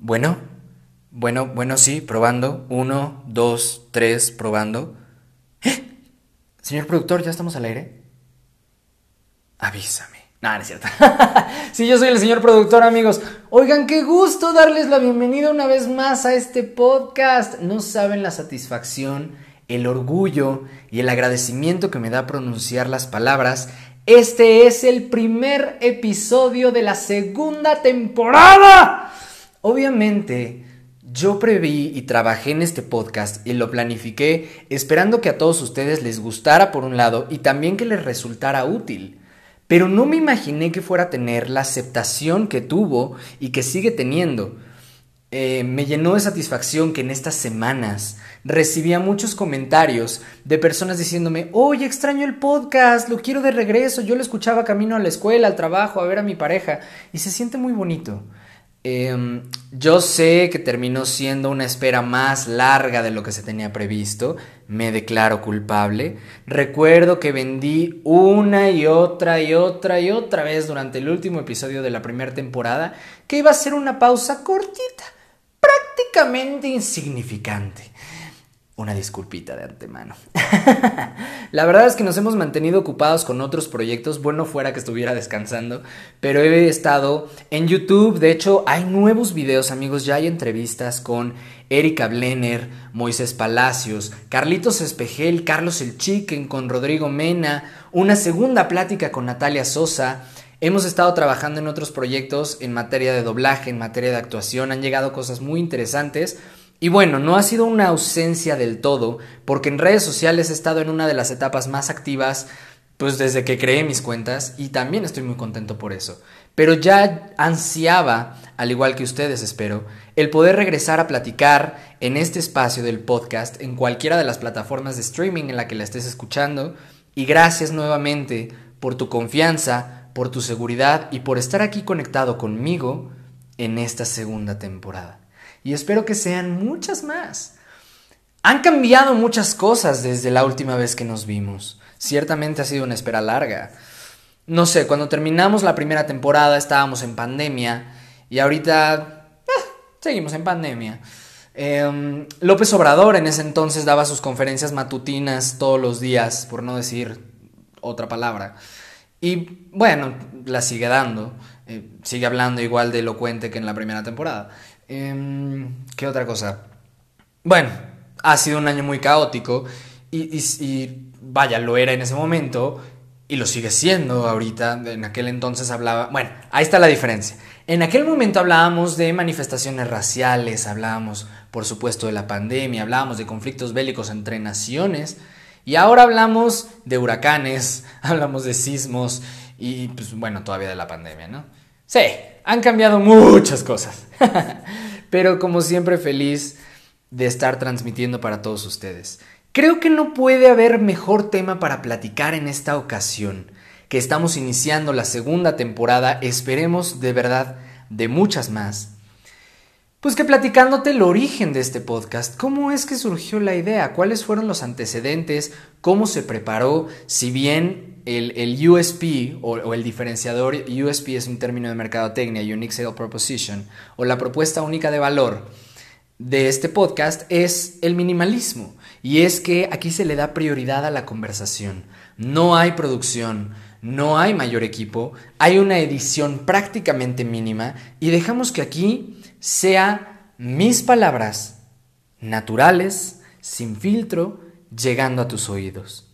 Bueno, bueno, bueno, sí, probando. Uno, dos, tres, probando. ¿Eh? Señor productor, ¿ya estamos al aire? Avísame. No, no es cierto. sí, yo soy el señor productor, amigos. Oigan, qué gusto darles la bienvenida una vez más a este podcast. No saben la satisfacción, el orgullo y el agradecimiento que me da pronunciar las palabras. Este es el primer episodio de la segunda temporada. Obviamente, yo preví y trabajé en este podcast y lo planifiqué esperando que a todos ustedes les gustara por un lado y también que les resultara útil. Pero no me imaginé que fuera a tener la aceptación que tuvo y que sigue teniendo. Eh, me llenó de satisfacción que en estas semanas recibía muchos comentarios de personas diciéndome, oye, extraño el podcast, lo quiero de regreso, yo lo escuchaba camino a la escuela, al trabajo, a ver a mi pareja, y se siente muy bonito. Em, yo sé que terminó siendo una espera más larga de lo que se tenía previsto. Me declaro culpable. Recuerdo que vendí una y otra y otra y otra vez durante el último episodio de la primera temporada que iba a ser una pausa cortita, prácticamente insignificante. Una disculpita de antemano. la verdad es que nos hemos mantenido ocupados con otros proyectos. Bueno, fuera que estuviera descansando. Pero he estado en YouTube. De hecho, hay nuevos videos, amigos. Ya hay entrevistas con Erika Blenner, Moisés Palacios, Carlitos Espejel, Carlos El Chicken, con Rodrigo Mena. Una segunda plática con Natalia Sosa. Hemos estado trabajando en otros proyectos en materia de doblaje, en materia de actuación. Han llegado cosas muy interesantes. Y bueno, no ha sido una ausencia del todo, porque en redes sociales he estado en una de las etapas más activas, pues desde que creé mis cuentas, y también estoy muy contento por eso. Pero ya ansiaba, al igual que ustedes espero, el poder regresar a platicar en este espacio del podcast, en cualquiera de las plataformas de streaming en la que la estés escuchando, y gracias nuevamente por tu confianza, por tu seguridad y por estar aquí conectado conmigo en esta segunda temporada y espero que sean muchas más. Han cambiado muchas cosas desde la última vez que nos vimos. Ciertamente ha sido una espera larga. No sé, cuando terminamos la primera temporada estábamos en pandemia y ahorita eh, seguimos en pandemia. Em, López Obrador en ese entonces daba sus conferencias matutinas todos los días, por no decir otra palabra. Y bueno, la sigue dando. Eh, sigue hablando igual de elocuente que en la primera temporada. Em, ¿Qué otra cosa? Bueno, ha sido un año muy caótico y, vaya, lo era en ese momento y lo sigue siendo ahorita. En aquel entonces hablaba, bueno, ahí está la diferencia. En aquel momento hablábamos de manifestaciones raciales, hablábamos, por supuesto, de la pandemia, hablábamos de conflictos bélicos entre naciones y ahora hablamos de huracanes, hablamos de sismos y, pues, bueno, todavía de la pandemia, ¿no? Sí, han cambiado muchas cosas. Pero como siempre feliz de estar transmitiendo para todos ustedes. Creo que no puede haber mejor tema para platicar en esta ocasión, que estamos iniciando la segunda temporada, esperemos de verdad de muchas más. Pues que platicándote el origen de este podcast, cómo es que surgió la idea, cuáles fueron los antecedentes, cómo se preparó, si bien el, USP o, el diferenciador, USP es un término de mercadotecnia, Unique Sale Proposition, o la propuesta única de valor de este podcast es el minimalismo. Y es que aquí se le da prioridad a la conversación. No hay producción, no hay mayor equipo, hay una edición prácticamente mínima y dejamos que aquí sea mis palabras naturales, sin filtro, llegando a tus oídos.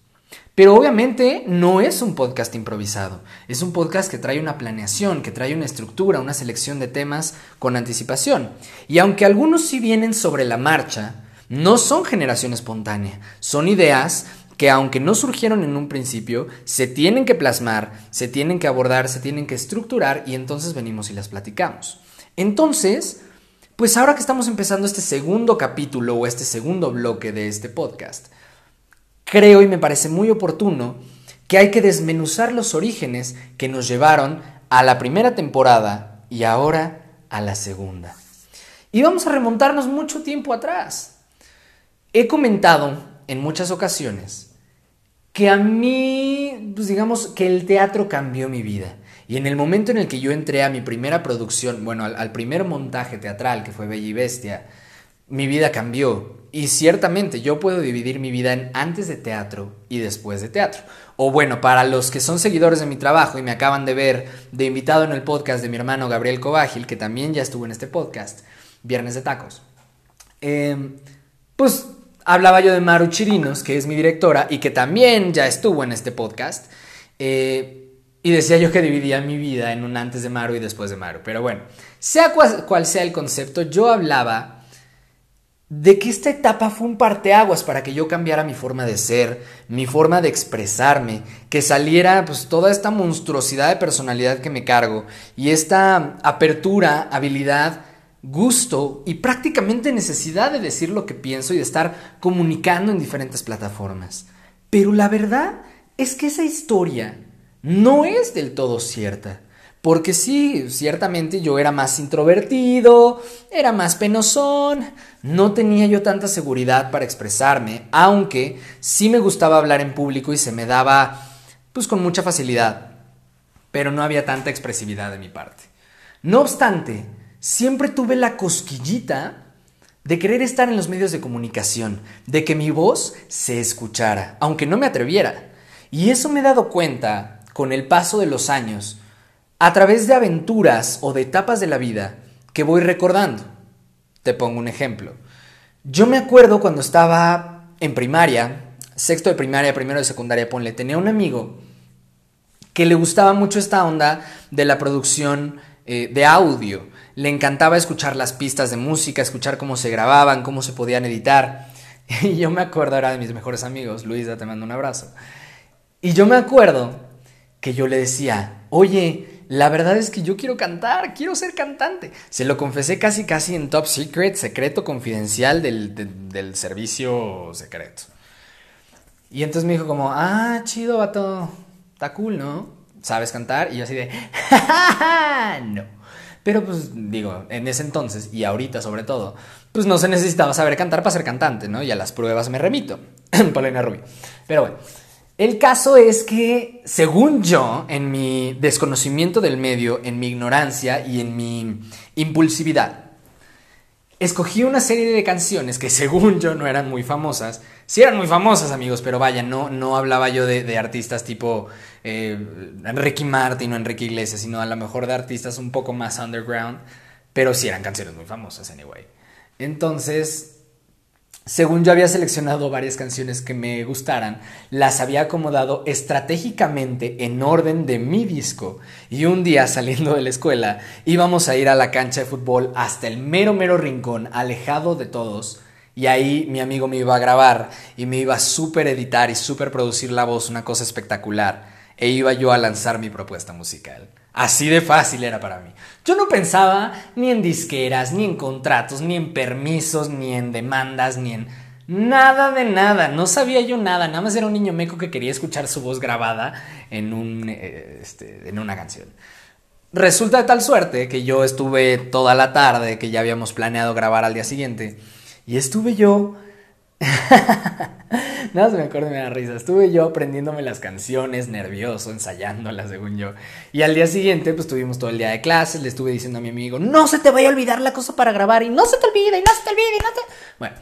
Pero obviamente no es un podcast improvisado, es un podcast que trae una planeación, que trae una estructura, una selección de temas con anticipación. Y aunque algunos sí vienen sobre la marcha, no son generación espontánea, son ideas que aunque no surgieron en un principio, se tienen que plasmar, se tienen que abordar, se tienen que estructurar y entonces venimos y las platicamos. Entonces, pues ahora que estamos empezando este segundo capítulo o este segundo bloque de este podcast, creo y me parece muy oportuno que hay que desmenuzar los orígenes que nos llevaron a la primera temporada y ahora a la segunda. Y vamos a remontarnos mucho tiempo atrás. He comentado en muchas ocasiones que a mí, pues digamos, que el teatro cambió mi vida. Y en el momento en el que yo entré a mi primera producción, bueno, al, primer montaje teatral que fue Bella y Bestia, mi vida cambió. Y ciertamente yo puedo dividir mi vida en antes de teatro y después de teatro. O bueno, para los que son seguidores de mi trabajo y me acaban de ver de invitado en el podcast de mi hermano Gabriel Cobágil, que también ya estuvo en este podcast, Viernes de Tacos. Em, pues hablaba yo de Maru Chirinos, que es mi directora y que también ya estuvo en este podcast. Eh, y decía yo que dividía mi vida en un antes de Maru y después de Maru. Pero bueno, sea cual, sea el concepto, yo hablaba de que esta etapa fue un parteaguas para que yo cambiara mi forma de ser, mi forma de expresarme, que saliera pues toda esta monstruosidad de personalidad que me cargo y esta apertura, habilidad, gusto y prácticamente necesidad de decir lo que pienso y de estar comunicando en diferentes plataformas. Pero la verdad es que esa historia no es del todo cierta. Porque sí, ciertamente yo era más introvertido, era más penosón, no tenía yo tanta seguridad para expresarme, aunque sí me gustaba hablar en público y se me daba pues con mucha facilidad, pero no había tanta expresividad de mi parte. No obstante, siempre tuve la cosquillita de querer estar en los medios de comunicación, de que mi voz se escuchara, aunque no me atreviera. Y eso me he dado cuenta con el paso de los años, a través de aventuras o de etapas de la vida que voy recordando. Te pongo un ejemplo. Yo me acuerdo cuando estaba en primaria, sexto de primaria, primero de secundaria, ponle, tenía un amigo que le gustaba mucho esta onda de la producción eh, de audio. Le encantaba escuchar las pistas de música, escuchar cómo se grababan, cómo se podían editar. Y yo me acuerdo, era de mis mejores amigos, Luisa, te mando un abrazo. Y yo me acuerdo que yo le decía, oye, la verdad es que yo quiero cantar, quiero ser cantante. Se lo confesé casi casi en top secret, secreto confidencial del, servicio secreto. Y entonces me dijo como, ah, chido, vato, está cool, ¿no? ¿Sabes cantar? Y yo así de, no. Pero pues digo, en ese entonces y ahorita sobre todo, pues no se necesitaba saber cantar para ser cantante, ¿no? Y a las pruebas me remito. Paulina Rubio. Pero bueno, el caso es que, según yo, en mi desconocimiento del medio, en mi ignorancia y en mi impulsividad, escogí una serie de canciones que, según yo, no eran muy famosas. Sí eran muy famosas, amigos, pero vaya, no, no hablaba yo de, artistas tipo eh, Enrique Martin o Enrique Iglesias, sino a lo mejor de artistas un poco más underground, pero sí eran canciones muy famosas, anyway. Entonces, según yo había seleccionado varias canciones que me gustaran, las había acomodado estratégicamente en orden de mi disco. Y un día saliendo de la escuela íbamos a ir a la cancha de fútbol hasta el mero mero rincón, alejado de todos. Y ahí mi amigo me iba a grabar y me iba a super editar y super producir la voz, una cosa espectacular. E iba yo a lanzar mi propuesta musical. Así de fácil era para mí. Yo no pensaba ni en disqueras, ni en contratos, ni en permisos, ni en demandas, ni en nada de nada. No sabía yo nada. Nada más era un niño meco que quería escuchar su voz grabada en, un, eh, este, en una canción. Resulta de tal suerte que yo estuve toda la tarde, que ya habíamos planeado grabar al día siguiente, y estuve yo Nada se me acuerdo me da risa. Estuve yo aprendiéndome las canciones, nervioso, ensayándolas, según yo. Y al día siguiente, pues tuvimos todo el día de clases. Le estuve diciendo a mi amigo, no se te vaya a olvidar la cosa para grabar. Y no se te olvide, y no se te olvide, y no te. Bueno,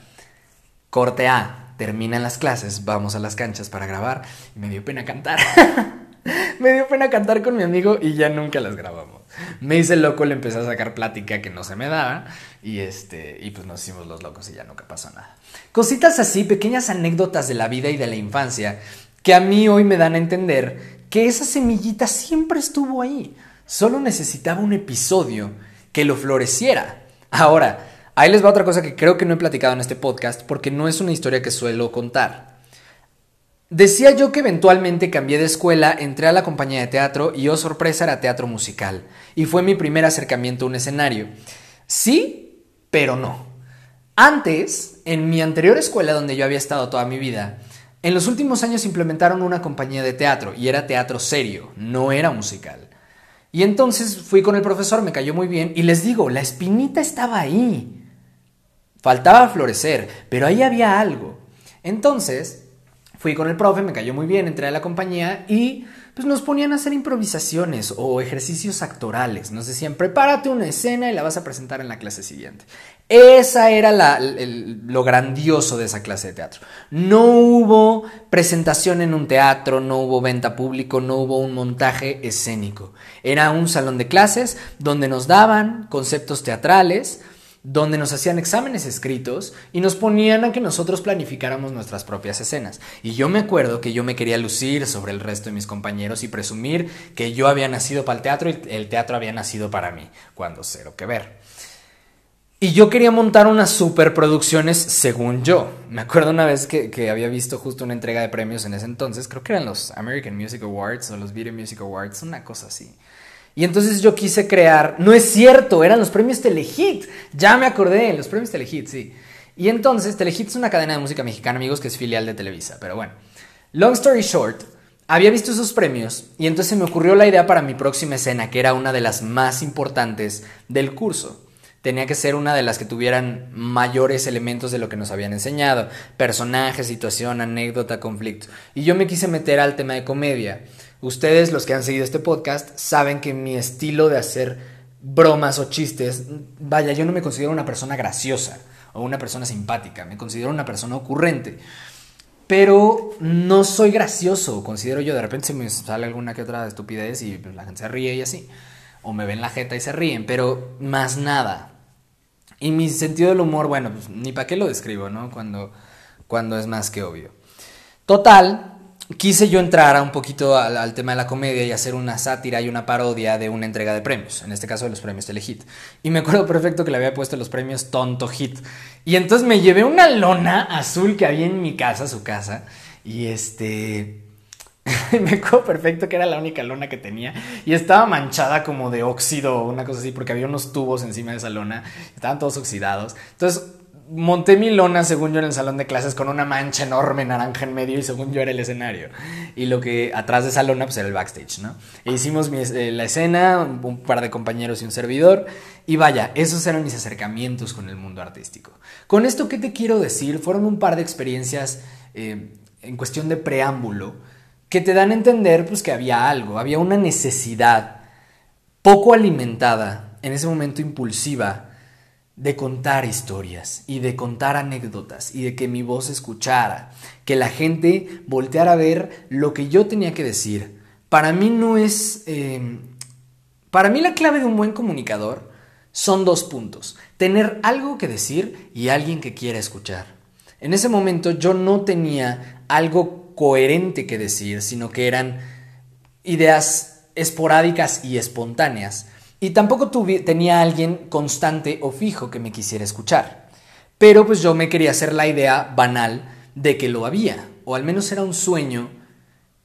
corte A. Terminan las clases, vamos a las canchas para grabar. Y me dio pena cantar. me dio pena cantar con mi amigo y ya nunca las grabamos. Me hice loco, le empecé a sacar plática que no se me daba y este y pues nos hicimos los locos y ya nunca pasó nada. Cositas así, pequeñas anécdotas de la vida y de la infancia que a mí hoy me dan a entender que esa semillita siempre estuvo ahí. Solo necesitaba un episodio que lo floreciera. Ahora, ahí les va otra cosa que creo que no he platicado en este podcast porque no es una historia que suelo contar. Decía yo que eventualmente cambié de escuela, entré a la compañía de teatro y oh sorpresa era teatro musical. Y fue mi primer acercamiento a un escenario. Sí, pero no. Antes, en mi anterior escuela donde yo había estado toda mi vida, en los últimos años implementaron una compañía de teatro y era teatro serio, no era musical. Y entonces fui con el profesor, me cayó muy bien y les digo, la espinita estaba ahí. Faltaba florecer, pero ahí había algo. Entonces, Fui con el profe, me cayó muy bien, entré a la compañía y pues nos ponían a hacer improvisaciones o ejercicios actorales. Nos decían, prepárate una escena y la vas a presentar en la clase siguiente. Esa era lo grandioso de esa clase de teatro. No hubo presentación en un teatro, no hubo venta público, no hubo un montaje escénico. Era un salón de clases donde nos daban conceptos teatrales, donde nos hacían exámenes escritos y nos ponían a que nosotros planificáramos nuestras propias escenas. Y yo me acuerdo que yo me quería lucir sobre el resto de mis compañeros y presumir que yo había nacido para el teatro y el teatro había nacido para mí, cuando cero que ver. Y yo quería montar unas superproducciones según yo. Me acuerdo una vez que, había visto justo una entrega de premios en ese entonces, creo que eran los American Music Awards o los Video Music Awards, una cosa así. Y entonces yo quise crear, no es cierto, eran los premios Telehit, ya me acordé, los premios Telehit, sí. Y entonces Telehit es una cadena de música mexicana, amigos, que es filial de Televisa, pero bueno. Long story short, había visto esos premios y entonces se me ocurrió la idea para mi próxima escena, que era una de las más importantes del curso. Tenía que ser una de las que tuvieran mayores elementos de lo que nos habían enseñado, personaje, situación, anécdota, conflicto. Y yo me quise meter al tema de comedia. Ustedes, los que han seguido este podcast, saben que mi estilo de hacer bromas o chistes, vaya, yo no me considero una persona graciosa o una persona simpática, me considero una persona ocurrente. Pero no soy gracioso, considero yo, de repente se me sale alguna que otra estupidez y la gente se ríe y así. O me ven la jeta y se ríen, pero más nada. Y mi sentido del humor, bueno, pues ni para qué lo describo, ¿no? Cuando, cuando es más que obvio. Total, quise yo entrar a un poquito al, tema de la comedia y hacer una sátira y una parodia de una entrega de premios, en este caso de los premios Telehit. Y me acuerdo perfecto que le había puesto los premios Tonto Hit. Y entonces me llevé una lona azul que había en mi casa, su casa, y este... me acuerdo perfecto que era la única lona que tenía y estaba manchada como de óxido o una cosa así porque había unos tubos encima de esa lona, estaban todos oxidados. Entonces monté mi lona, según yo, en el salón de clases con una mancha enorme naranja en medio y según yo era el escenario. Y lo que atrás de esa lona pues era el backstage, ¿no? E hicimos eh, la escena, un par de compañeros y un servidor. Y vaya, esos eran mis acercamientos con el mundo artístico. Con esto, ¿qué te quiero decir? Fueron un par de experiencias eh, en cuestión de preámbulo que te dan a entender pues que había algo, había una necesidad poco alimentada, en ese momento impulsiva, de contar historias y de contar anécdotas y de que mi voz escuchara, que la gente volteara a ver lo que yo tenía que decir. Para mí no es... Em, para mí la clave de un buen comunicador son dos puntos. Tener algo que decir y alguien que quiera escuchar. En ese momento yo no tenía algo coherente que decir, sino que eran ideas esporádicas y espontáneas y tampoco tenía alguien constante o fijo que me quisiera escuchar. Pero pues yo me quería hacer la idea banal de que lo había, o al menos era un sueño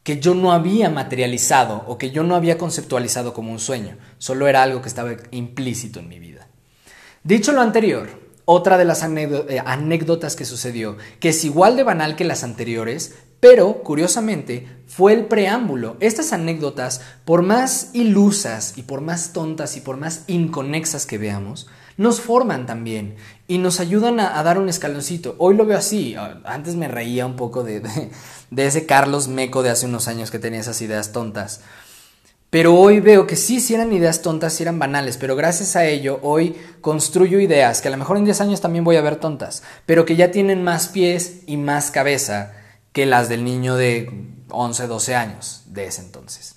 que yo no había materializado o que yo no había conceptualizado como un sueño, solo era algo que estaba implícito en mi vida. Dicho lo anterior, otra de las eh, anécdotas que sucedió, que es igual de banal que las anteriores, pero, curiosamente, fue el preámbulo. Estas anécdotas, por más ilusas y por más tontas y por más inconexas que veamos, nos forman también y nos ayudan a, dar un escaloncito. Hoy lo veo así. Antes me reía un poco de, de, ese Carlos Meco de hace unos años que tenía esas ideas tontas. Pero hoy veo que sí, sí eran ideas tontas, sí eran banales, pero gracias a ello hoy construyo ideas que a lo mejor en 10 años también voy a ver tontas, pero que ya tienen más pies y más cabeza que las del niño de 11, 12 años de ese entonces.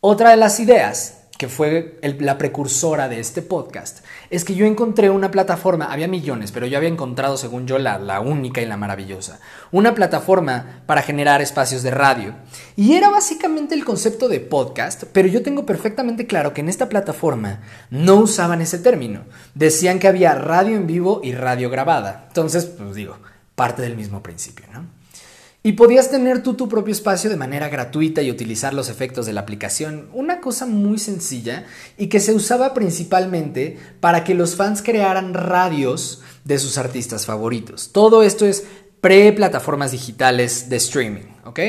Otra de las ideas que fue la precursora de este podcast, es que yo encontré una plataforma, había millones, pero yo había encontrado, según yo, la, la, única y la maravillosa, una plataforma para generar espacios de radio. Y era básicamente el concepto de podcast, pero yo tengo perfectamente claro que en esta plataforma no usaban ese término. Decían que había radio en vivo y radio grabada. Entonces, pues digo, parte del mismo principio, ¿no? Y podías tener tú tu propio espacio de manera gratuita y utilizar los efectos de la aplicación. Una cosa muy sencilla y que se usaba principalmente para que los fans crearan radios de sus artistas favoritos. Todo esto es pre-plataformas digitales de streaming, ¿ok?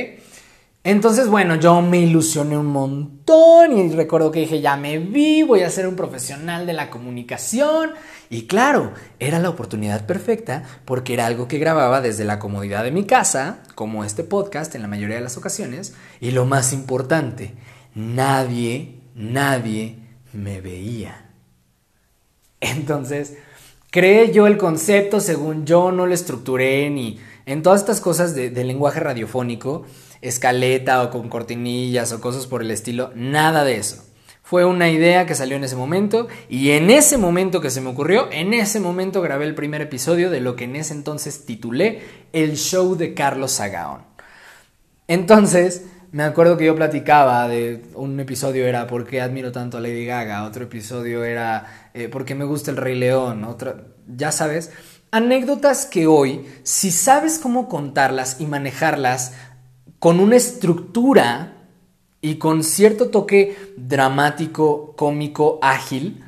Entonces, bueno, yo me ilusioné un montón y recuerdo que dije, ya me vi, voy a ser un profesional de la comunicación. Y claro, era la oportunidad perfecta porque era algo que grababa desde la comodidad de mi casa, como este podcast en la mayoría de las ocasiones. Y lo más importante, nadie, nadie me veía. Entonces, creé yo el concepto según yo no lo estructuré ni en todas estas cosas de, lenguaje radiofónico escaleta o con cortinillas o cosas por el estilo, nada de eso. Fue una idea que salió en ese momento y en ese momento que se me ocurrió, en ese momento grabé el primer episodio de lo que en ese entonces titulé El Show de Carlos Sagaón. Entonces, me acuerdo que yo platicaba de un episodio era ¿Por qué admiro tanto a Lady Gaga? Otro episodio era eh, ¿Por qué me gusta el Rey León? Otra, ya sabes, anécdotas que hoy, si sabes cómo contarlas y manejarlas, con una estructura y con cierto toque dramático, cómico, ágil,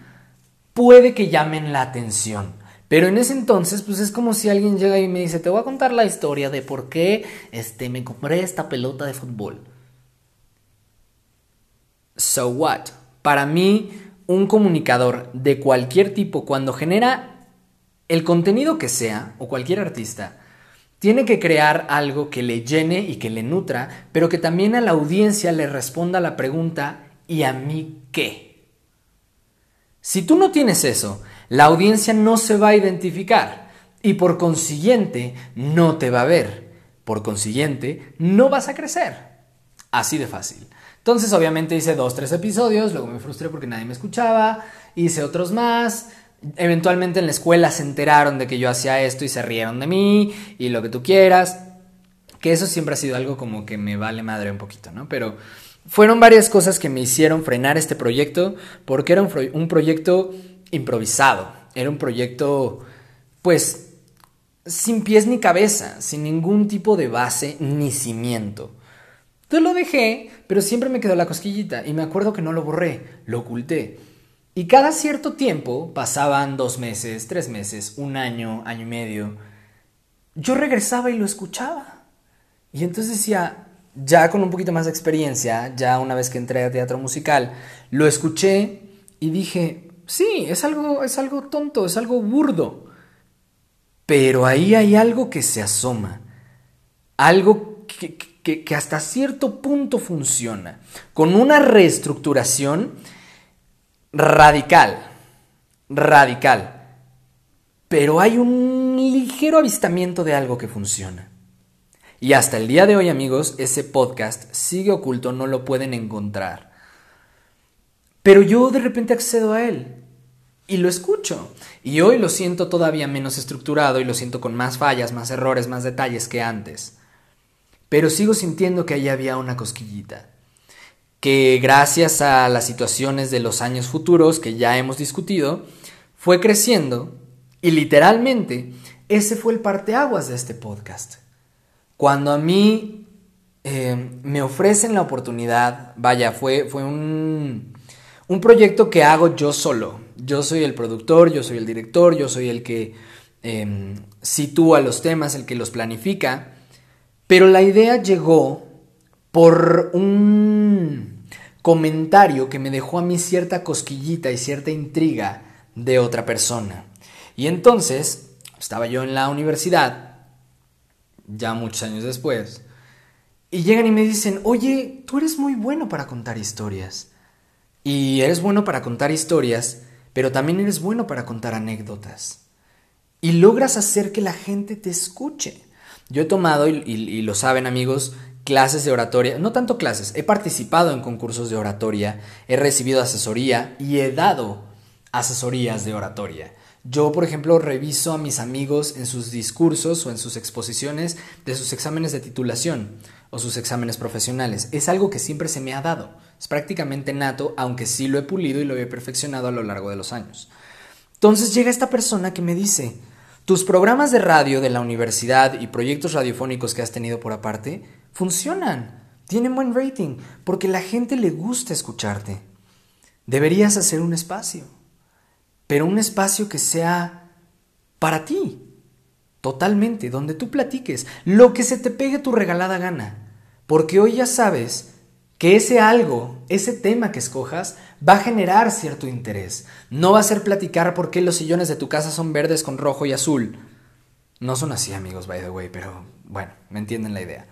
puede que llamen la atención. Pero en ese entonces, pues es como si alguien llega y me dice, te voy a contar la historia de por qué este, me compré esta pelota de fútbol. So what? Para mí, un comunicador de cualquier tipo, cuando genera el contenido que sea, o cualquier artista, tiene que crear algo que le llene y que le nutra, pero que también a la audiencia le responda la pregunta ¿y a mí qué? Si tú no tienes eso, la audiencia no se va a identificar y por consiguiente no te va a ver. Por consiguiente, no vas a crecer. Así de fácil. Entonces, obviamente hice dos, tres episodios, luego me frustré porque nadie me escuchaba, hice otros más, Eventualmente en la escuela se enteraron de que yo hacía esto y se rieron de mí y lo que tú quieras. Que eso siempre ha sido algo como que me vale madre un poquito, ¿no? Pero fueron varias cosas que me hicieron frenar este proyecto porque era un, proyecto improvisado. Era un proyecto, pues, sin pies ni cabeza, sin ningún tipo de base ni cimiento. Entonces lo dejé, pero siempre me quedó la cosquillita y me acuerdo que no lo borré, lo oculté. Y cada cierto tiempo, pasaban dos meses, tres meses, un año, año y medio, yo regresaba y lo escuchaba. Y entonces decía, ya con un poquito más de experiencia, ya una vez que entré a teatro musical, lo escuché y dije, sí, es algo, es algo tonto, es algo burdo. Pero ahí hay algo que se asoma, algo que, que hasta cierto punto funciona, con una reestructuración radical, radical. Pero hay un ligero avistamiento de algo que funciona. Y hasta el día de hoy, amigos, ese podcast sigue oculto, no lo pueden encontrar. Pero yo de repente accedo a él y lo escucho. Y hoy lo siento todavía menos estructurado y lo siento con más fallas, más errores, más detalles que antes. Pero sigo sintiendo que ahí había una cosquillita que gracias a las situaciones de los años futuros que ya hemos discutido, fue creciendo y literalmente ese fue el parteaguas de este podcast. Cuando a mí eh, me ofrecen la oportunidad, vaya, fue, fue un, un proyecto que hago yo solo. Yo soy el productor, yo soy el director, yo soy el que em, sitúa los temas, el que los planifica, pero la idea llegó por un comentario que me dejó a mí cierta cosquillita y cierta intriga de otra persona. Y entonces, estaba yo en la universidad, ya muchos años después, y llegan y me dicen, oye, tú eres muy bueno para contar historias. Y eres bueno para contar historias, pero también eres bueno para contar anécdotas. Y logras hacer que la gente te escuche. Yo he tomado, y, y lo saben amigos, clases de oratoria, no tanto clases, he participado en concursos de oratoria, he recibido asesoría y he dado asesorías de oratoria. Yo, por ejemplo, reviso a mis amigos en sus discursos o en sus exposiciones de sus exámenes de titulación o sus exámenes profesionales. Es algo que siempre se me ha dado. Es prácticamente nato, aunque sí lo he pulido y lo he perfeccionado a lo largo de los años. Entonces llega esta persona que me dice, tus programas de radio de la universidad y proyectos radiofónicos que has tenido por aparte funcionan, tienen buen rating, porque la gente le gusta escucharte. Deberías hacer un espacio, pero un espacio que sea para ti, totalmente, donde tú platiques lo que se te pegue tu regalada gana, Porque hoy ya sabes que ese algo, ese tema que escojas, va a generar cierto interés. No va a ser platicar por qué los sillones de tu casa son verdes con rojo y azul. No son así, amigos, by the way, pero bueno, me entienden la idea.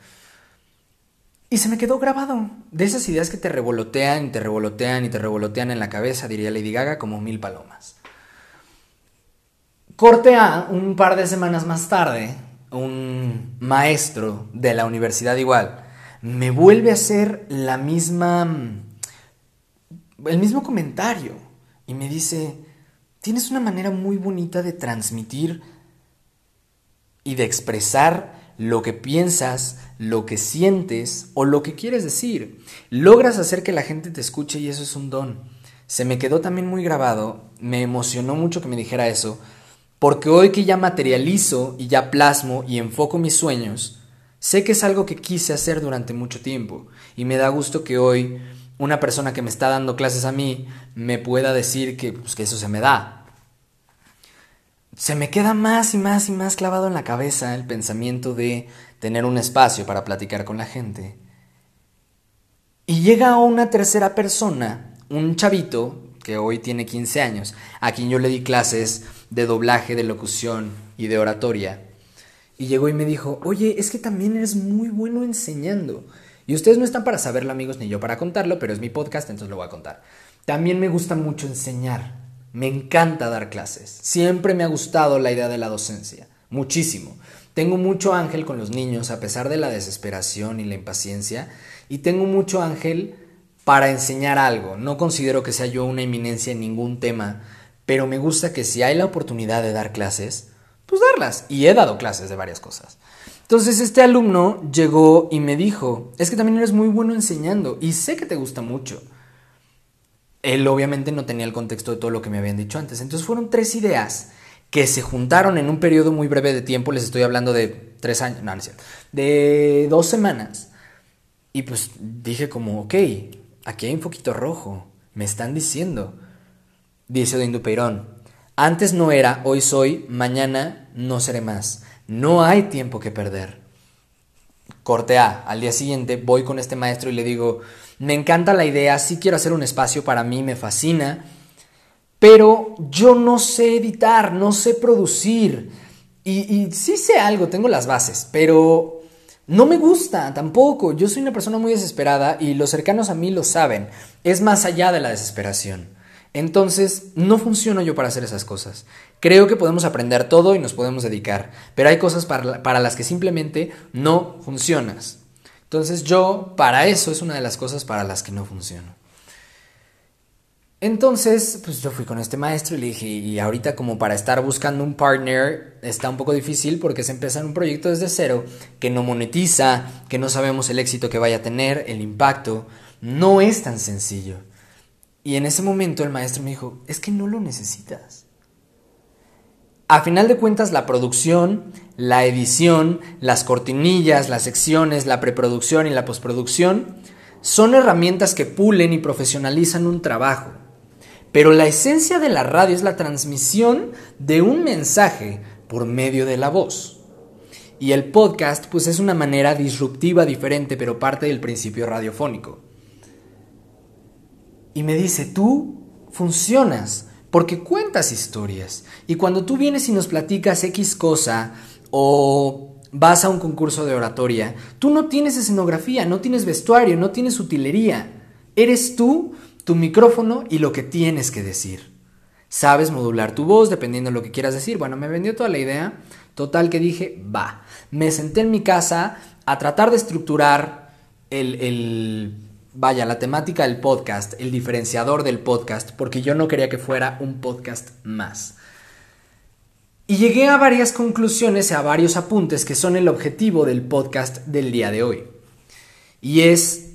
Y se me quedó grabado. De esas ideas que te revolotean y te revolotean y te revolotean en la cabeza, diría Lady Gaga, como mil palomas. Corte A, un par de semanas más tarde, un maestro de la universidad igual, me vuelve a hacer la misma, el mismo comentario y me dice, tienes una manera muy bonita de transmitir y de expresar lo que piensas, lo que sientes o lo que quieres decir. Logras hacer que la gente te escuche y eso es un don. Se me quedó también muy grabado, me emocionó mucho que me dijera eso, porque hoy que ya materializo y ya plasmo y enfoco mis sueños, sé que es algo que quise hacer durante mucho tiempo y me da gusto que hoy una persona que me está dando clases a mí me pueda decir que, pues, que eso se me da. Se me queda más y más y más clavado en la cabeza el pensamiento de tener un espacio para platicar con la gente. Y llega una tercera persona, un chavito que hoy tiene 15 años, a quien yo le di clases de doblaje, de locución y de oratoria. Y llegó y me dijo, oye, es que también eres muy bueno enseñando. Y ustedes no están para saberlo, amigos, ni yo para contarlo, pero es mi podcast, entonces lo voy a contar. También me gusta mucho enseñar. Me encanta dar clases. Siempre me ha gustado la idea de la docencia. Muchísimo. Tengo mucho ángel con los niños, a pesar de la desesperación y la impaciencia. Y tengo mucho ángel para enseñar algo. No considero que sea yo una eminencia en ningún tema, pero me gusta que si hay la oportunidad de dar clases, pues darlas. Y he dado clases de varias cosas. Entonces este alumno llegó y me dijo, es que también eres muy bueno enseñando y sé que te gusta mucho. Él obviamente no tenía el contexto de todo lo que me habían dicho antes. Entonces fueron tres ideas que se juntaron en un periodo muy breve de tiempo, les estoy hablando de tres años, no, no es cierto, de dos semanas. Y pues dije como, ok, aquí hay un poquito rojo, me están diciendo. Dice Odindo Peirón, antes no era, hoy soy, mañana no seré más. No hay tiempo que perder. Corte A, al día siguiente voy con este maestro y le digo, me encanta la idea, sí quiero hacer un espacio para mí, me fascina, pero yo no sé editar, no sé producir. Y, y sí sé algo, tengo las bases, pero no me gusta tampoco. Yo soy una persona muy desesperada y los cercanos a mí lo saben. Es más allá de la desesperación. Entonces, no funciono yo para hacer esas cosas. Creo que podemos aprender todo y nos podemos dedicar, pero hay cosas para, para, las que simplemente no funcionas. Entonces, yo, para eso es una de las cosas para las que no funciono. Entonces, pues yo fui con este maestro y le dije, y ahorita como para estar buscando un partner está un poco difícil porque es empezar un proyecto desde cero, que no monetiza, que no sabemos el éxito que vaya a tener, el impacto, no es tan sencillo. Y en ese momento el maestro me dijo, es que no lo necesitas. A final de cuentas, la producción, la edición, las cortinillas, las secciones, la preproducción y la postproducción son herramientas que pulen y profesionalizan un trabajo. Pero la esencia de la radio es la transmisión de un mensaje por medio de la voz. Y el podcast pues es una manera disruptiva diferente, pero parte del principio radiofónico. Y me dice, tú funcionas porque cuentas historias. Y cuando tú vienes y nos platicas X cosa o vas a un concurso de oratoria, tú no tienes escenografía, no tienes vestuario, no tienes utilería. Eres tú tu micrófono y lo que tienes que decir. Sabes modular tu voz dependiendo de lo que quieras decir. Bueno, me vendió toda la idea. Total que dije, va. Me senté en mi casa a tratar de estructurar el, el, vaya, la temática del podcast, el diferenciador del podcast, porque yo no quería que fuera un podcast más. Y llegué a varias conclusiones, a varios apuntes que son el objetivo del podcast del día de hoy. Y es,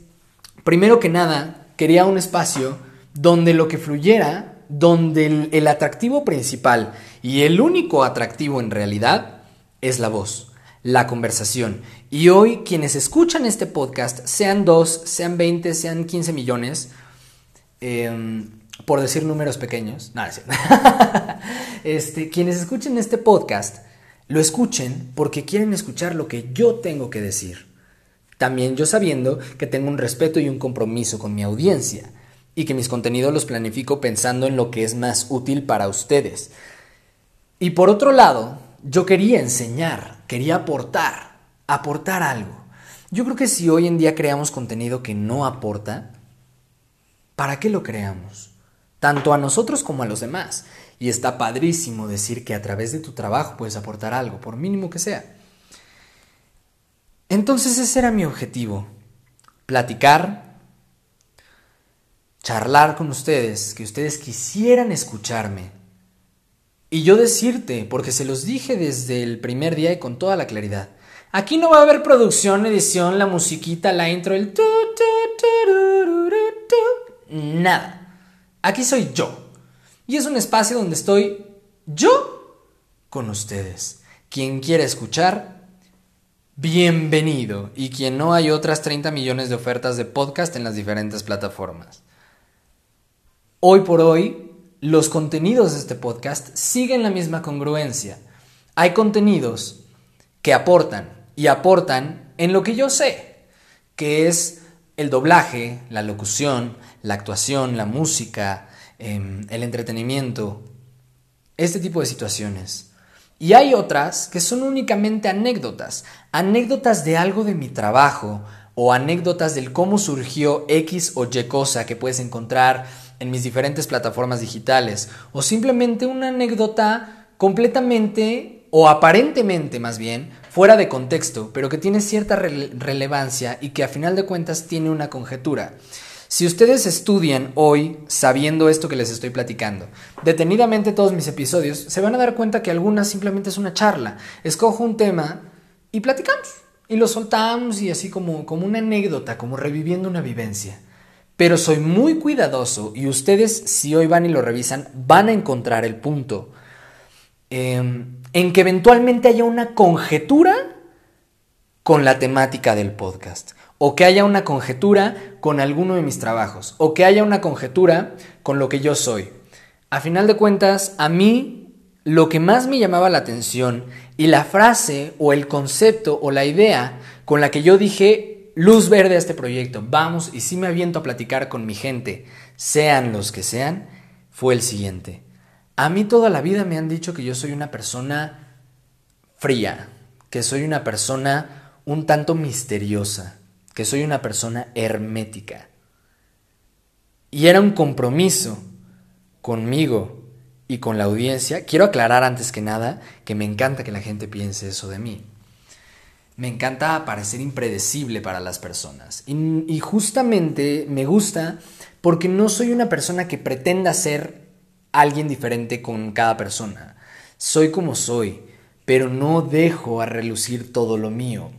primero que nada, quería un espacio donde lo que fluyera, donde el, atractivo principal y el único atractivo en realidad es la voz, la conversación. Y hoy quienes escuchan este podcast, sean dos, sean 20, sean 15 millones, eh, por decir números pequeños, nada, es este, quienes escuchen este podcast, lo escuchen porque quieren escuchar lo que yo tengo que decir. También yo sabiendo que tengo un respeto y un compromiso con mi audiencia y que mis contenidos los planifico pensando en lo que es más útil para ustedes. Y por otro lado, yo quería enseñar, quería aportar, aportar algo. Yo creo que si hoy en día creamos contenido que no aporta, ¿para qué lo creamos? Tanto a nosotros como a los demás. Y está padrísimo decir que a través de tu trabajo puedes aportar algo, por mínimo que sea. Entonces ese era mi objetivo. Platicar, charlar con ustedes, que ustedes quisieran escucharme. Y yo decirte, porque se los dije desde el primer día y con toda la claridad, aquí no va a haber producción, edición, la musiquita, la intro, el... Tu, nada. Aquí soy yo. Y es un espacio donde estoy yo con ustedes. Quien quiera escuchar, bienvenido. Y quien no, hay otras 30 millones de ofertas de podcast en las diferentes plataformas. Hoy por hoy, los contenidos de este podcast siguen la misma congruencia. Hay contenidos que aportan y aportan en lo que yo sé, que es el doblaje, la locución, la actuación, la música, em, el entretenimiento, este tipo de situaciones. Y hay otras que son únicamente anécdotas, anécdotas de algo de mi trabajo o anécdotas del cómo surgió X o Y cosa que puedes encontrar en mis diferentes plataformas digitales o simplemente una anécdota completamente o aparentemente más bien fuera de contexto, pero que tiene cierta relevancia y que a final de cuentas tiene una conjetura. Si ustedes estudian hoy sabiendo esto que les estoy platicando, detenidamente todos mis episodios, se van a dar cuenta que algunas simplemente es una charla. Escojo un tema y platicamos. Y lo soltamos y así como, como una anécdota, como reviviendo una vivencia. Pero soy muy cuidadoso y ustedes si hoy van y lo revisan van a encontrar el punto em, en que eventualmente haya una conjetura con la temática del podcast o que haya una conjetura con alguno de mis trabajos, o que haya una conjetura con lo que yo soy. A final de cuentas, a mí lo que más me llamaba la atención y la frase o el concepto o la idea con la que yo dije luz verde a este proyecto, vamos y si me aviento a platicar con mi gente, sean los que sean, fue el siguiente. A mí toda la vida me han dicho que yo soy una persona fría, que soy una persona un tanto misteriosa, que soy una persona hermética. Y era un compromiso conmigo y con la audiencia. Quiero aclarar antes que nada que me encanta que la gente piense eso de mí. Me encanta parecer impredecible para las personas. Y, justamente me gusta porque no soy una persona que pretenda ser alguien diferente con cada persona. Soy como soy, pero no dejo a relucir todo lo mío.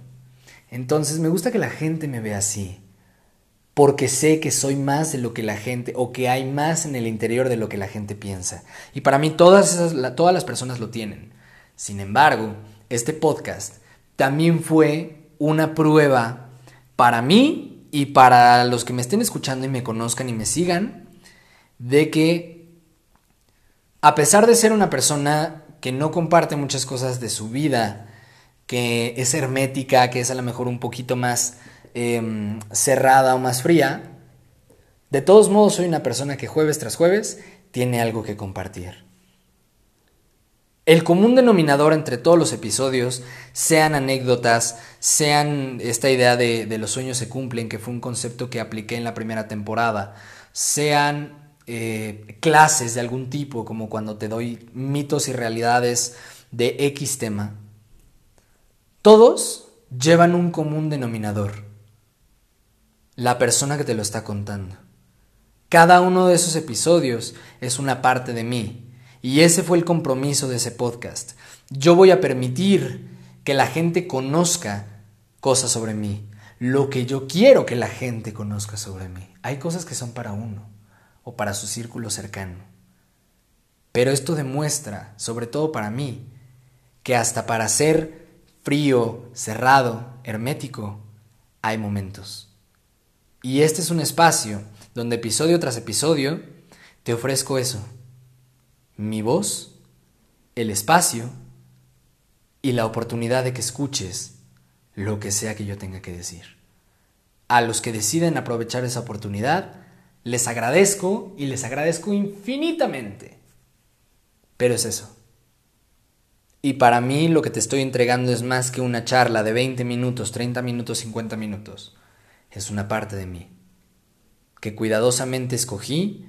Entonces me gusta que la gente me vea así, porque sé que soy más de lo que la gente, o que hay más en el interior de lo que la gente piensa. Y para mí todas, las personas lo tienen. Sin embargo, este podcast también fue una prueba para mí y para los que me estén escuchando y me conozcan y me sigan, de que a pesar de ser una persona que no comparte muchas cosas de su vida, que es hermética, que es a lo mejor un poquito más em, cerrada o más fría, de todos modos soy una persona que jueves tras jueves tiene algo que compartir. El común denominador entre todos los episodios, sean anécdotas, sean esta idea de, los sueños se cumplen, que fue un concepto que apliqué en la primera temporada, sean eh, clases de algún tipo, como cuando te doy mitos y realidades de X tema, todos llevan un común denominador. La persona que te lo está contando. Cada uno de esos episodios es una parte de mí. Y ese fue el compromiso de ese podcast. Yo voy a permitir que la gente conozca cosas sobre mí. Lo que yo quiero que la gente conozca sobre mí. Hay cosas que son para uno o para su círculo cercano. Pero esto demuestra, sobre todo para mí, que hasta para ser frío, cerrado, hermético, hay momentos. Y este es un espacio donde episodio tras episodio te ofrezco eso. Mi voz, el espacio y la oportunidad de que escuches lo que sea que yo tenga que decir. a los que deciden aprovechar esa oportunidad, les agradezco y les agradezco infinitamente. Pero es eso. Y para mí lo que te estoy entregando es más que una charla de 20 minutos, 30 minutos, 50 minutos. Es una parte de mí que cuidadosamente escogí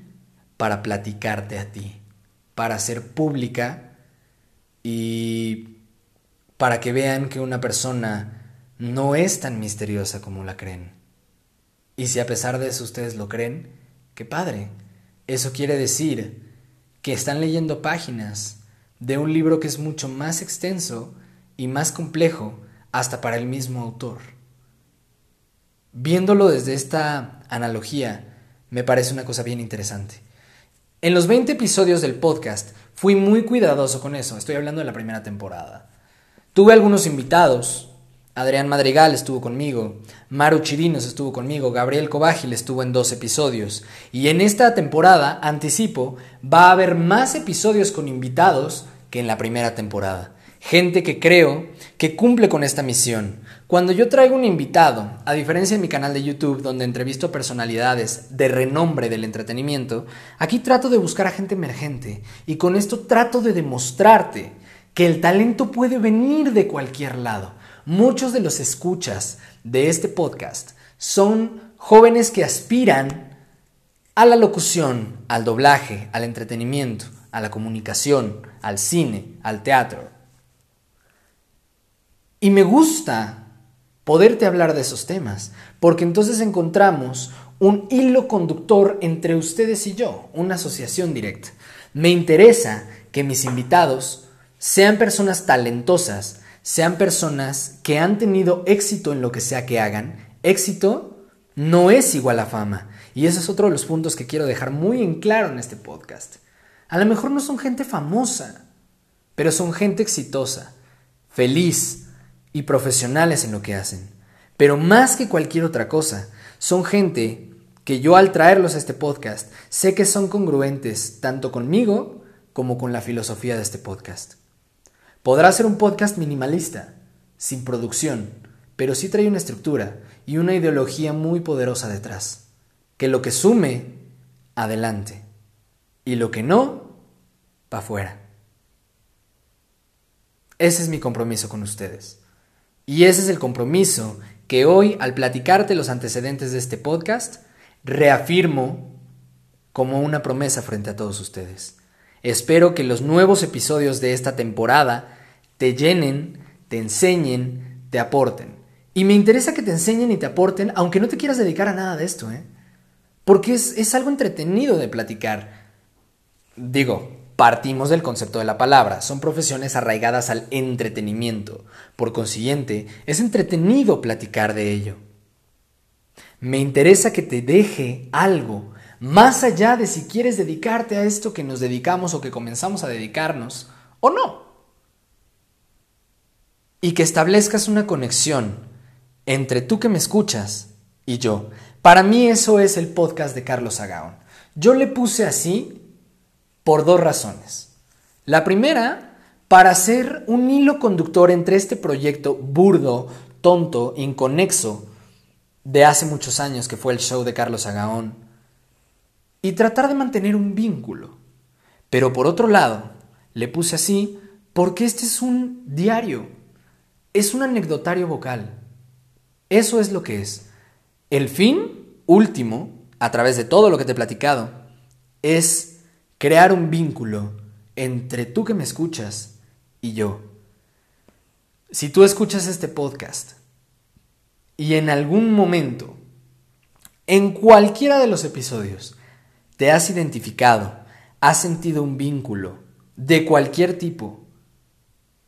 para platicarte a ti, para hacer pública y para que vean que una persona no es tan misteriosa como la creen. Y si a pesar de eso ustedes lo creen, qué padre. Eso quiere decir que están leyendo páginas de un libro que es mucho más extenso y más complejo hasta para el mismo autor. Viéndolo desde esta analogía, me parece una cosa bien interesante. En los 20 episodios del podcast fui muy cuidadoso con eso, estoy hablando de la primera temporada. Tuve algunos invitados, Adrián Madrigal estuvo conmigo, Maru Chirinos estuvo conmigo, Gabriel Cobágil estuvo en dos episodios. Y en esta temporada, anticipo, va a haber más episodios con invitados que en la primera temporada. Gente que creo que cumple con esta misión. Cuando yo traigo un invitado, a diferencia de mi canal de YouTube donde entrevisto personalidades de renombre del entretenimiento, aquí trato de buscar a gente emergente y con esto trato de demostrarte que el talento puede venir de cualquier lado. Muchos de los escuchas de este podcast son jóvenes que aspiran a la locución, al doblaje, al entretenimiento, a la comunicación, al cine, al teatro. Y me gusta poderte hablar de esos temas, porque entonces encontramos un hilo conductor entre ustedes y yo, una asociación directa. Me interesa que mis invitados sean personas talentosas, sean personas que han tenido éxito en lo que sea que hagan. Éxito no es igual a fama. Y ese es otro de los puntos que quiero dejar muy en claro en este podcast. A lo mejor no son gente famosa, pero son gente exitosa, feliz, y profesionales en lo que hacen. Pero más que cualquier otra cosa, son gente que yo al traerlos a este podcast sé que son congruentes tanto conmigo como con la filosofía de este podcast. Podrá ser un podcast minimalista, sin producción, pero sí trae una estructura y una ideología muy poderosa detrás. Que lo que sume, adelante. Y lo que no, pa' afuera. Ese es mi compromiso con ustedes. Y ese es el compromiso que hoy, al platicarte los antecedentes de este podcast, reafirmo como una promesa frente a todos ustedes. Espero que los nuevos episodios de esta temporada te llenen, te enseñen, te aporten. Y me interesa que te enseñen y te aporten, aunque no te quieras dedicar a nada de esto, ¿eh? Porque es, es algo entretenido de platicar. Digo, Partimos del concepto de la palabra, son profesiones arraigadas al entretenimiento, por consiguiente, es entretenido platicar de ello. Me interesa que te deje algo, más allá de si quieres dedicarte a esto que nos dedicamos o que comenzamos a dedicarnos, o no. Y que establezcas una conexión entre tú que me escuchas y yo. Para mí eso es el podcast de Carlos Agaón. Yo le puse así por dos razones. La primera, para hacer un hilo conductor entre este proyecto burdo, tonto, inconexo de hace muchos años que fue el show de Carlos Agaón y tratar de mantener un vínculo. Pero por otro lado, le puse así porque este es un diario, es un anecdotario vocal. Eso es lo que es. El fin último, a través de todo lo que te he platicado, es crear un vínculo entre tú que me escuchas y yo. Si tú escuchas este podcast y en algún momento, en cualquiera de los episodios, te has identificado, has sentido un vínculo de cualquier tipo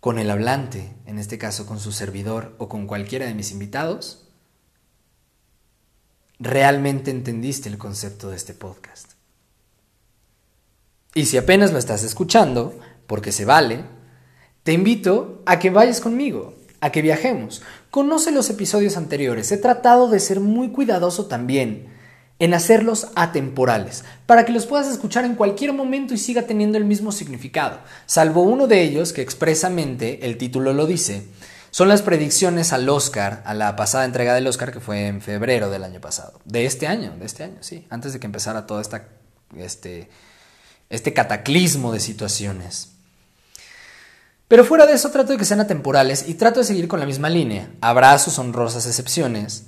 con el hablante, en este caso con su servidor o con cualquiera de mis invitados, realmente entendiste el concepto de este podcast. Y si apenas lo estás escuchando, porque se vale, te invito a que vayas conmigo, a que viajemos. Conoce los episodios anteriores. He tratado de ser muy cuidadoso también en hacerlos atemporales, para que los puedas escuchar en cualquier momento y siga teniendo el mismo significado, salvo uno de ellos que expresamente, el título lo dice, Son las predicciones al Oscar, a la pasada entrega del Oscar que fue en febrero del año pasado. De este año, de este año, sí. Antes de que empezara todo esta, este, este cataclismo de situaciones. Pero fuera de eso trato de que sean atemporales y trato de seguir con la misma línea. Habrá sus honrosas excepciones.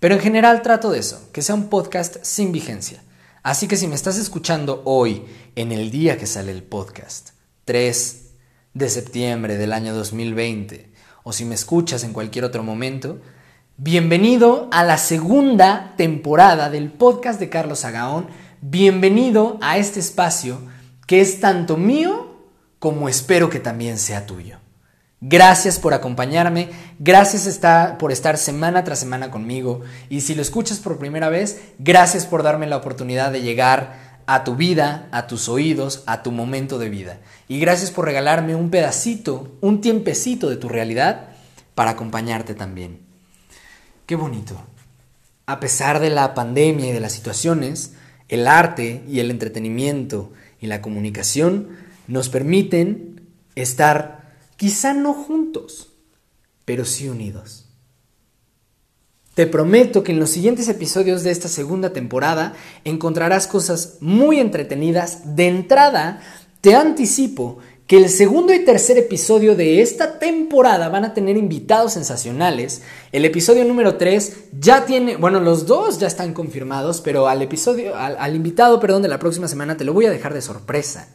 Pero en general trato de eso, que sea un podcast sin vigencia. Así que si me estás escuchando hoy, en el día que sale el podcast, 3 de septiembre del año 2020, o si me escuchas en cualquier otro momento, bienvenido a la segunda temporada del podcast de Carlos Agaón, bienvenido a este espacio que es tanto mío como espero que también sea tuyo. Gracias por acompañarme, gracias por estar semana tras semana conmigo y si lo escuchas por primera vez, gracias por darme la oportunidad de llegar a tu vida, a tus oídos, a tu momento de vida. Y gracias por regalarme un pedacito, un tiempecito de tu realidad para acompañarte también. Qué bonito. A pesar de la pandemia y de las situaciones, el arte y el entretenimiento y la comunicación nos permiten estar Quizá no juntos, pero sí unidos. Te prometo que en los siguientes episodios de esta segunda temporada encontrarás cosas muy entretenidas. De entrada, te anticipo que el segundo y tercer episodio de esta temporada van a tener invitados sensacionales. El episodio número 3 ya tiene, bueno, los dos ya están confirmados, pero al episodio, al, invitado, perdón, de la próxima semana te lo voy a dejar de sorpresa.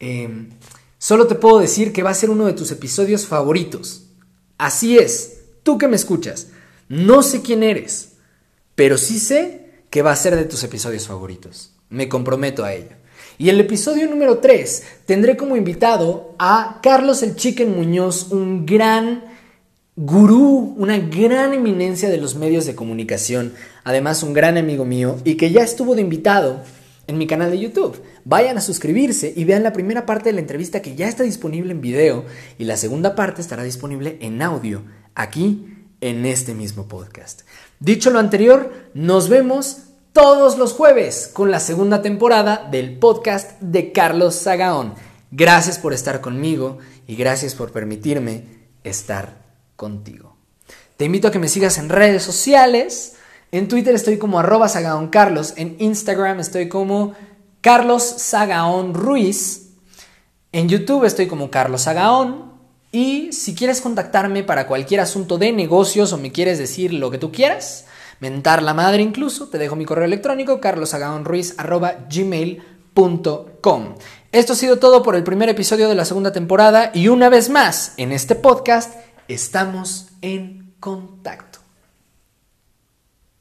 Eh, Solo te puedo decir que va a ser uno de tus episodios favoritos. Así es, tú que me escuchas, no sé quién eres, pero sí sé que va a ser de tus episodios favoritos. Me comprometo a ello. Y el episodio número 3 tendré como invitado a Carlos el Chicken Muñoz, un gran gurú, una gran eminencia de los medios de comunicación, además un gran amigo mío y que ya estuvo de invitado en mi canal de YouTube. Vayan a suscribirse y vean la primera parte de la entrevista que ya está disponible en video y la segunda parte estará disponible en audio aquí en este mismo podcast. Dicho lo anterior, nos vemos todos los jueves con la segunda temporada del podcast de Carlos Sagaón. Gracias por estar conmigo y gracias por permitirme estar contigo. Te invito a que me sigas en redes sociales. En Twitter estoy como arroba Sagaon Carlos. En Instagram estoy como Carlos Sagaón Ruiz. En YouTube estoy como Carlos Sagaón. Y si quieres contactarme para cualquier asunto de negocios o me quieres decir lo que tú quieras, mentar la madre incluso, te dejo mi correo electrónico carlosagaonruiz.gmail.com Esto ha sido todo por el primer episodio de la segunda temporada y una vez más, en este podcast, estamos en contacto.